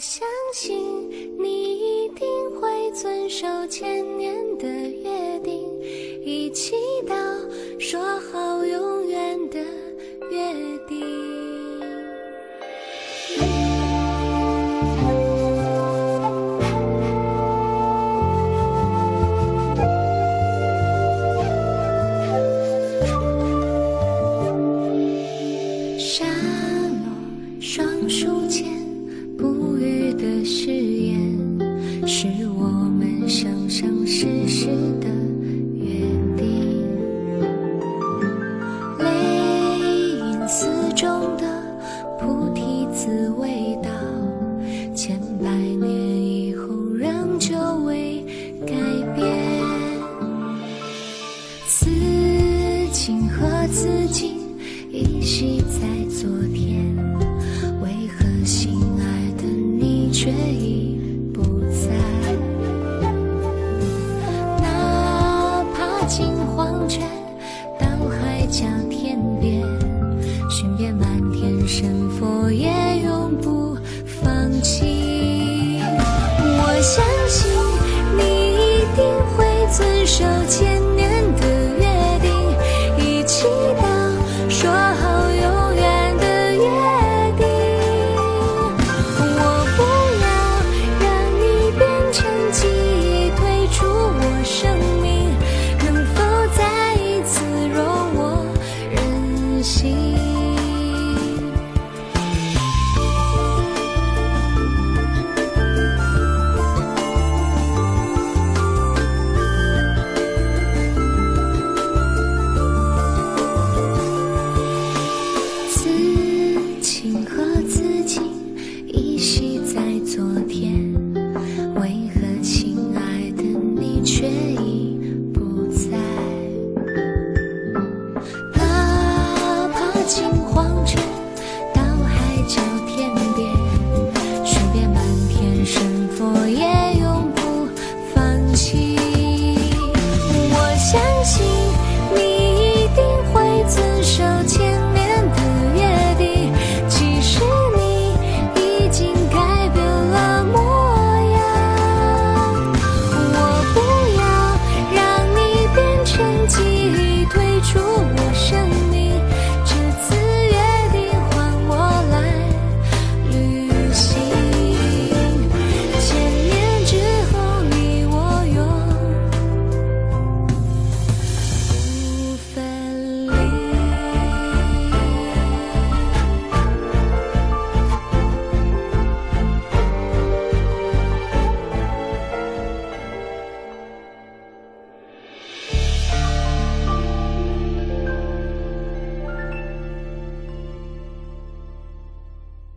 相信你一定会遵守千年的约定一起到说好永自己依稀在昨天，为何心爱的你却已不在？哪怕进黄泉，到海角天边，寻遍满天神佛也永不放弃。小天边，数遍满天，神佛也永不放弃。我相信你一定会遵守千年的约定，其实你已经改变了模样。我不要让你变成记忆，退出我生。